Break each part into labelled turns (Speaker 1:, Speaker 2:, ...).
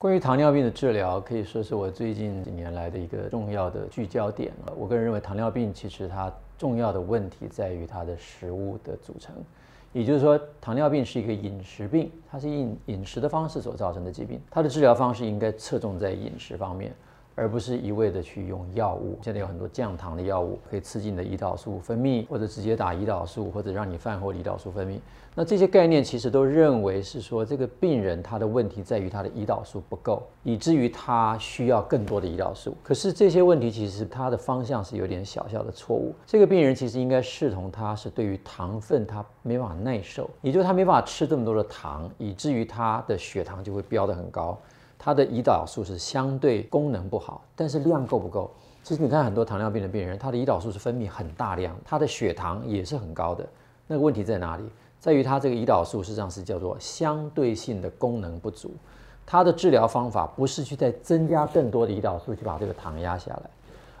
Speaker 1: 关于糖尿病的治疗，可以说是我最近几年来的一个重要的聚焦点了。我个人认为，糖尿病其实它重要的问题在于它的食物的组成，也就是说，糖尿病是一个饮食病，它是饮饮食的方式所造成的疾病。它的治疗方式应该侧重在饮食方面。而不是一味的去用药物。现在有很多降糖的药物，可以刺激你的胰岛素分泌，或者直接打胰岛素，或者让你饭后胰岛素分泌。那这些概念其实都认为是说，这个病人他的问题在于他的胰岛素不够，以至于他需要更多的胰岛素。可是这些问题其实他的方向是有点小小的错误。这个病人其实应该视同他是对于糖分他没法耐受，也就是他没法吃这么多的糖，以至于他的血糖就会飙得很高。它的胰岛素是相对功能不好，但是量够不够？其实你看很多糖尿病的病人，他的胰岛素是分泌很大量，他的血糖也是很高的。那个问题在哪里？在于他这个胰岛素实际上是叫做相对性的功能不足。他的治疗方法不是去再增加更多的胰岛素去把这个糖压下来，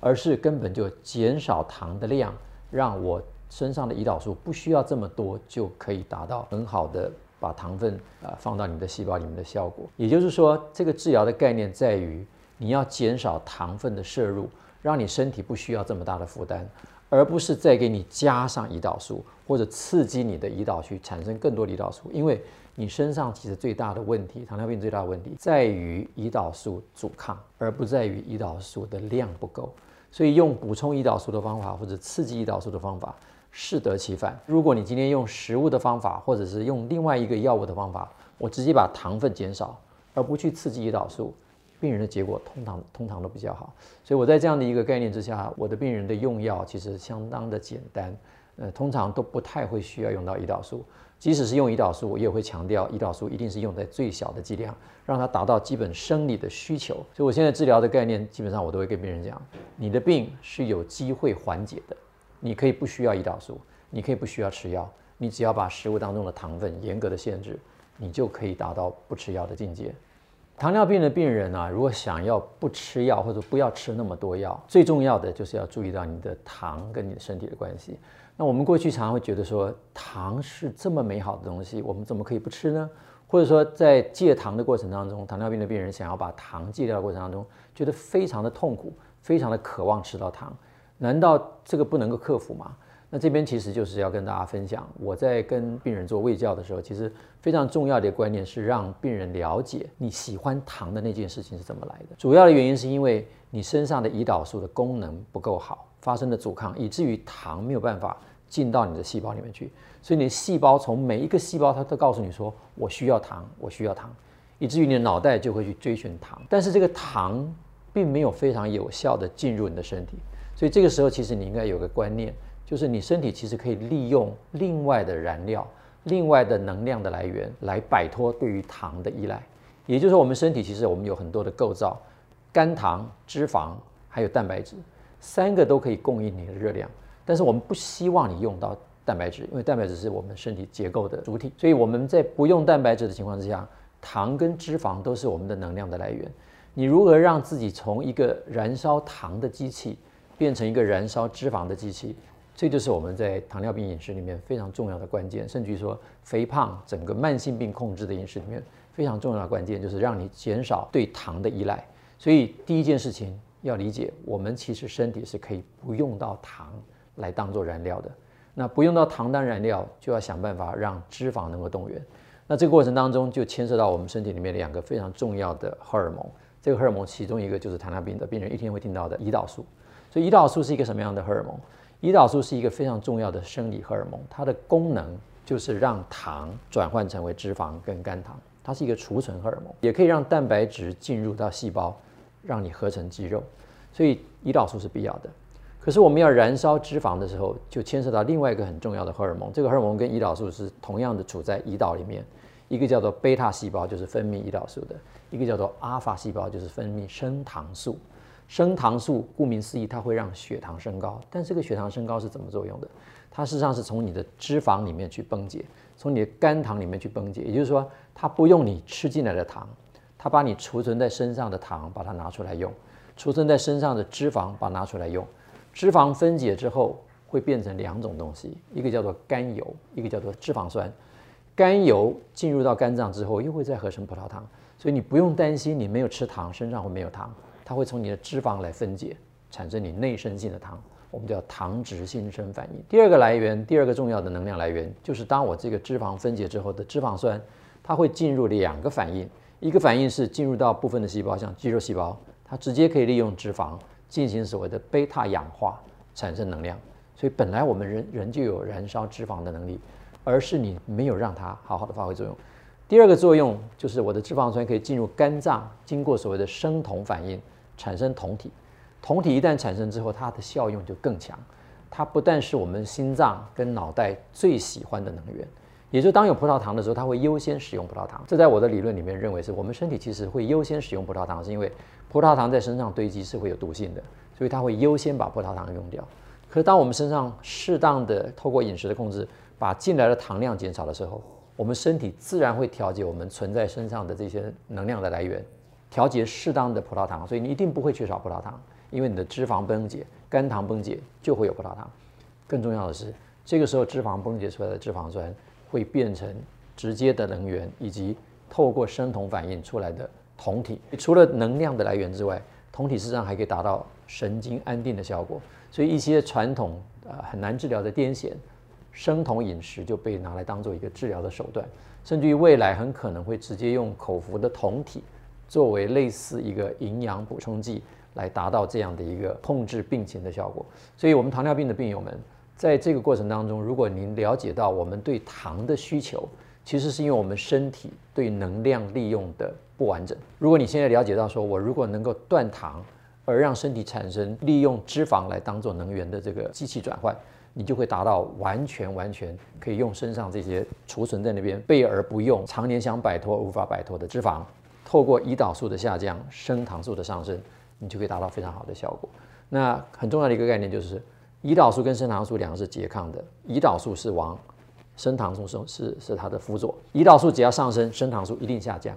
Speaker 1: 而是根本就减少糖的量，让我身上的胰岛素不需要这么多，就可以达到很好的。把糖分啊放到你的细胞里面的效果，也就是说，这个治疗的概念在于你要减少糖分的摄入，让你身体不需要这么大的负担，而不是再给你加上胰岛素或者刺激你的胰岛去产生更多胰岛素。因为你身上其实最大的问题，糖尿病最大的问题在于胰岛素阻抗，而不在于胰岛素的量不够。所以用补充胰岛素的方法或者刺激胰岛素的方法。适得其反。如果你今天用食物的方法，或者是用另外一个药物的方法，我直接把糖分减少，而不去刺激胰岛素，病人的结果通常通常都比较好。所以我在这样的一个概念之下，我的病人的用药其实相当的简单，呃，通常都不太会需要用到胰岛素。即使是用胰岛素，我也会强调胰岛素一定是用在最小的剂量，让它达到基本生理的需求。所以我现在治疗的概念，基本上我都会跟病人讲，你的病是有机会缓解的。你可以不需要胰岛素，你可以不需要吃药，你只要把食物当中的糖分严格的限制，你就可以达到不吃药的境界。糖尿病的病人啊，如果想要不吃药或者不要吃那么多药，最重要的就是要注意到你的糖跟你的身体的关系。那我们过去常常会觉得说，糖是这么美好的东西，我们怎么可以不吃呢？或者说在戒糖的过程当中，糖尿病的病人想要把糖戒掉的过程当中，觉得非常的痛苦，非常的渴望吃到糖。难道这个不能够克服吗？那这边其实就是要跟大家分享，我在跟病人做胃教的时候，其实非常重要的一个观念是让病人了解你喜欢糖的那件事情是怎么来的。主要的原因是因为你身上的胰岛素的功能不够好，发生的阻抗，以至于糖没有办法进到你的细胞里面去。所以你的细胞从每一个细胞，它都告诉你说我需要糖，我需要糖，以至于你的脑袋就会去追寻糖。但是这个糖并没有非常有效的进入你的身体。所以这个时候，其实你应该有个观念，就是你身体其实可以利用另外的燃料、另外的能量的来源来摆脱对于糖的依赖。也就是说，我们身体其实我们有很多的构造，肝糖、脂肪还有蛋白质，三个都可以供应你的热量。但是我们不希望你用到蛋白质，因为蛋白质是我们身体结构的主体。所以我们在不用蛋白质的情况之下，糖跟脂肪都是我们的能量的来源。你如何让自己从一个燃烧糖的机器？变成一个燃烧脂肪的机器，这就是我们在糖尿病饮食里面非常重要的关键。甚至于说，肥胖整个慢性病控制的饮食里面非常重要的关键，就是让你减少对糖的依赖。所以第一件事情要理解，我们其实身体是可以不用到糖来当做燃料的。那不用到糖当燃料，就要想办法让脂肪能够动员。那这个过程当中就牵涉到我们身体里面两个非常重要的荷尔蒙。这个荷尔蒙其中一个就是糖尿病的病人一天会听到的胰岛素。所以胰岛素是一个什么样的荷尔蒙？胰岛素是一个非常重要的生理荷尔蒙，它的功能就是让糖转换成为脂肪跟肝糖，它是一个储存荷尔蒙，也可以让蛋白质进入到细胞，让你合成肌肉。所以胰岛素是必要的。可是我们要燃烧脂肪的时候，就牵涉到另外一个很重要的荷尔蒙，这个荷尔蒙跟胰岛素是同样的处在胰岛里面，一个叫做贝塔细胞，就是分泌胰岛素的；一个叫做阿法细胞，就是分泌升糖素。升糖素顾名思义，它会让血糖升高。但这个血糖升高是怎么作用的？它事实上是从你的脂肪里面去崩解，从你的肝糖里面去崩解。也就是说，它不用你吃进来的糖，它把你储存在身上的糖把它拿出来用，储存在身上的脂肪把它拿出来用。脂肪分解之后会变成两种东西，一个叫做甘油，一个叫做脂肪酸。甘油进入到肝脏之后，又会再合成葡萄糖。所以你不用担心你没有吃糖，身上会没有糖，它会从你的脂肪来分解，产生你内生性的糖，我们叫糖脂新生反应。第二个来源，第二个重要的能量来源，就是当我这个脂肪分解之后的脂肪酸，它会进入两个反应，一个反应是进入到部分的细胞，像肌肉细胞，它直接可以利用脂肪进行所谓的贝塔氧化，产生能量。所以本来我们人人就有燃烧脂肪的能力，而是你没有让它好好的发挥作用。第二个作用就是我的脂肪酸可以进入肝脏，经过所谓的生酮反应产生酮体。酮体一旦产生之后，它的效用就更强。它不但是我们心脏跟脑袋最喜欢的能源，也就当有葡萄糖的时候，它会优先使用葡萄糖。这在我的理论里面认为是我们身体其实会优先使用葡萄糖，是因为葡萄糖在身上堆积是会有毒性的，所以它会优先把葡萄糖用掉。可是当我们身上适当的透过饮食的控制，把进来的糖量减少的时候，我们身体自然会调节我们存在身上的这些能量的来源，调节适当的葡萄糖，所以你一定不会缺少葡萄糖，因为你的脂肪崩解、肝糖崩解就会有葡萄糖。更重要的是，这个时候脂肪崩解出来的脂肪酸会变成直接的能源，以及透过生酮反应出来的酮体。除了能量的来源之外，酮体事实上还可以达到神经安定的效果。所以一些传统呃很难治疗的癫痫。生酮饮食就被拿来当做一个治疗的手段，甚至于未来很可能会直接用口服的酮体作为类似一个营养补充剂，来达到这样的一个控制病情的效果。所以，我们糖尿病的病友们，在这个过程当中，如果您了解到我们对糖的需求，其实是因为我们身体对能量利用的不完整。如果你现在了解到说，我如果能够断糖，而让身体产生利用脂肪来当做能源的这个机器转换。你就会达到完全完全可以用身上这些储存在那边备而不用、常年想摆脱无法摆脱的脂肪，透过胰岛素的下降、升糖素的上升，你就可以达到非常好的效果。那很重要的一个概念就是，胰岛素跟升糖素两个是拮抗的，胰岛素是王，升糖素是是是它的辅佐。胰岛素只要上升，升糖素一定下降；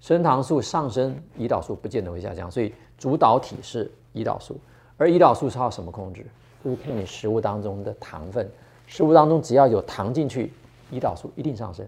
Speaker 1: 升糖素上升，胰岛素不见得会下降。所以主导体是胰岛素，而胰岛素是靠什么控制？就是看你食物当中的糖分，食物当中只要有糖进去，胰岛素一定上升，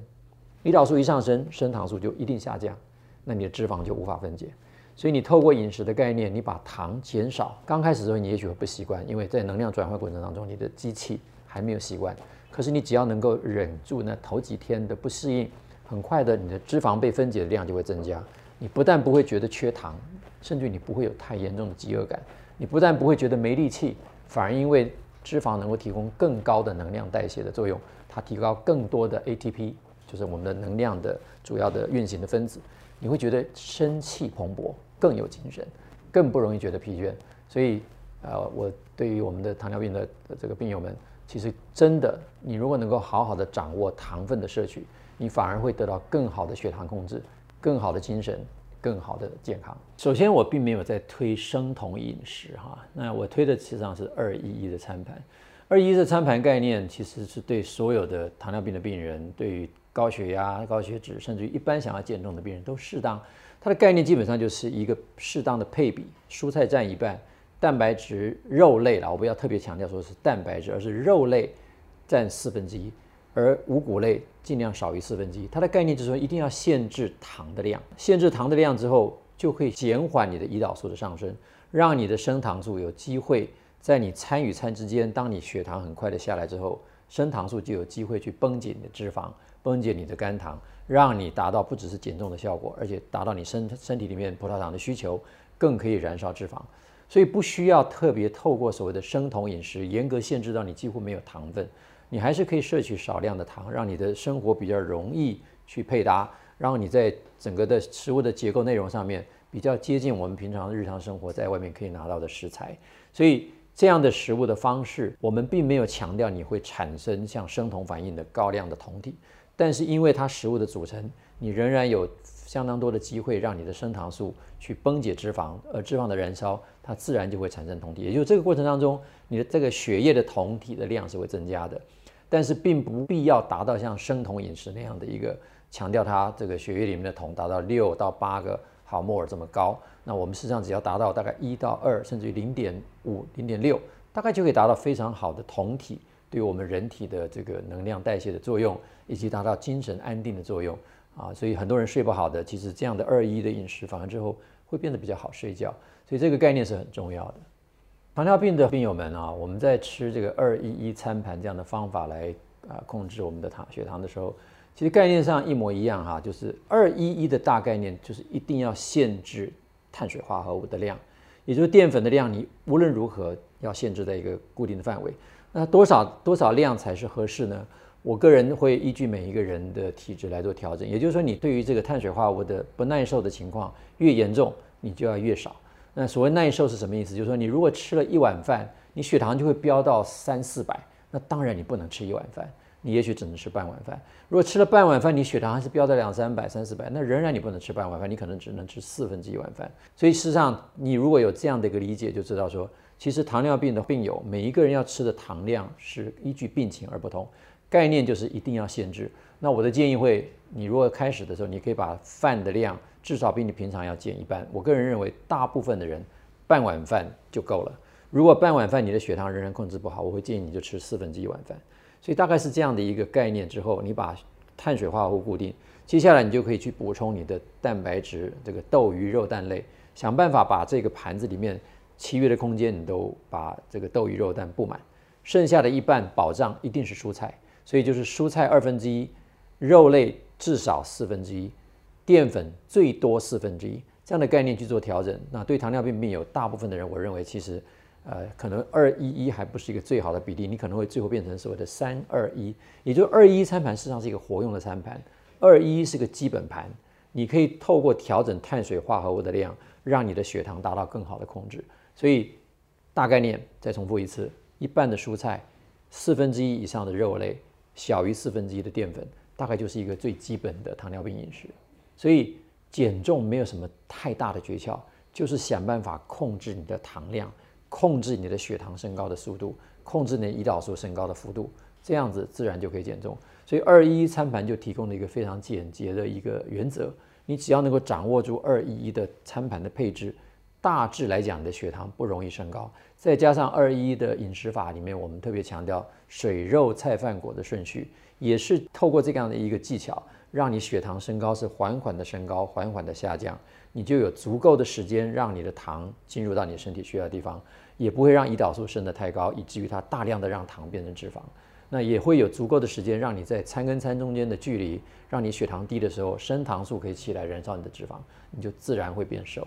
Speaker 1: 胰岛素一上升，升糖素就一定下降，那你的脂肪就无法分解。所以你透过饮食的概念，你把糖减少。刚开始的时候你也许会不习惯，因为在能量转换过程当中，你的机器还没有习惯。可是你只要能够忍住那头几天的不适应，很快的你的脂肪被分解的量就会增加。你不但不会觉得缺糖，甚至你不会有太严重的饥饿感，你不但不会觉得没力气。反而因为脂肪能够提供更高的能量代谢的作用，它提高更多的 ATP，就是我们的能量的主要的运行的分子，你会觉得生气蓬勃，更有精神，更不容易觉得疲倦。所以，呃，我对于我们的糖尿病的这个病友们，其实真的，你如果能够好好的掌握糖分的摄取，你反而会得到更好的血糖控制，更好的精神。更好的健康。首先，我并没有在推生酮饮食哈，那我推的实际上是二一一的餐盘。二一一的餐盘概念其实是对所有的糖尿病的病人，对于高血压、高血脂，甚至于一般想要减重的病人都适当。它的概念基本上就是一个适当的配比，蔬菜占一半，蛋白质、肉类了，我不要特别强调说是蛋白质，而是肉类占四分之一。而五谷类尽量少于四分之一，它的概念就是说一定要限制糖的量，限制糖的量之后，就会减缓你的胰岛素的上升，让你的升糖素有机会在你餐与餐之间，当你血糖很快的下来之后，升糖素就有机会去绷紧你的脂肪，崩解你的肝糖，让你达到不只是减重的效果，而且达到你身身体里面葡萄糖的需求，更可以燃烧脂肪，所以不需要特别透过所谓的生酮饮食，严格限制到你几乎没有糖分。你还是可以摄取少量的糖，让你的生活比较容易去配搭，让你在整个的食物的结构内容上面比较接近我们平常日常生活在外面可以拿到的食材。所以这样的食物的方式，我们并没有强调你会产生像生酮反应的高量的酮体，但是因为它食物的组成，你仍然有相当多的机会让你的升糖素去崩解脂肪，而脂肪的燃烧，它自然就会产生酮体。也就是这个过程当中，你的这个血液的酮体的量是会增加的。但是并不必要达到像生酮饮食那样的一个强调它这个血液里面的酮达到六到八个毫摩尔这么高。那我们事实上只要达到大概一到二，甚至于零点五、零点六，大概就可以达到非常好的酮体对我们人体的这个能量代谢的作用，以及达到精神安定的作用，啊，所以很多人睡不好的，其实这样的二一的饮食反而之后会变得比较好睡觉，所以这个概念是很重要的。糖尿病的病友们啊，我们在吃这个二一一餐盘这样的方法来啊控制我们的糖血糖的时候，其实概念上一模一样哈，就是二一一的大概念就是一定要限制碳水化合物的量，也就是淀粉的量，你无论如何要限制在一个固定的范围。那多少多少量才是合适呢？我个人会依据每一个人的体质来做调整。也就是说，你对于这个碳水化合物的不耐受的情况越严重，你就要越少。那所谓耐受是什么意思？就是说，你如果吃了一碗饭，你血糖就会飙到三四百，那当然你不能吃一碗饭，你也许只能吃半碗饭。如果吃了半碗饭，你血糖还是飙到两三百、三四百，那仍然你不能吃半碗饭，你可能只能吃四分之一碗饭。所以事实上，你如果有这样的一个理解，就知道说，其实糖尿病的病友每一个人要吃的糖量是依据病情而不同，概念就是一定要限制。那我的建议会，你如果开始的时候，你可以把饭的量。至少比你平常要减一半。我个人认为，大部分的人半碗饭就够了。如果半碗饭你的血糖仍然控制不好，我会建议你就吃四分之一碗饭。所以大概是这样的一个概念。之后你把碳水化合物固定，接下来你就可以去补充你的蛋白质，这个豆鱼肉蛋类，想办法把这个盘子里面其余的空间你都把这个豆鱼肉蛋布满，剩下的一半保障一定是蔬菜。所以就是蔬菜二分之一，肉类至少四分之一。淀粉最多四分之一这样的概念去做调整，那对糖尿病病友大部分的人，我认为其实，呃，可能二一一还不是一个最好的比例，你可能会最后变成所谓的三二一，也就二一餐盘事实上是一个活用的餐盘，二一是个基本盘，你可以透过调整碳水化合物的量，让你的血糖达到更好的控制。所以大概念再重复一次：一半的蔬菜，四分之一以上的肉类，小于四分之一的淀粉，大概就是一个最基本的糖尿病饮食。所以减重没有什么太大的诀窍，就是想办法控制你的糖量，控制你的血糖升高的速度，控制你胰岛素升高的幅度，这样子自然就可以减重。所以二一餐盘就提供了一个非常简洁的一个原则，你只要能够掌握住二一一的餐盘的配置，大致来讲你的血糖不容易升高。再加上二一的饮食法里面，我们特别强调水肉菜饭果的顺序，也是透过这样的一个技巧。让你血糖升高是缓缓的升高，缓缓的下降，你就有足够的时间让你的糖进入到你身体需要的地方，也不会让胰岛素升得太高，以至于它大量的让糖变成脂肪。那也会有足够的时间让你在餐跟餐中间的距离，让你血糖低的时候，升糖素可以起来燃烧你的脂肪，你就自然会变瘦。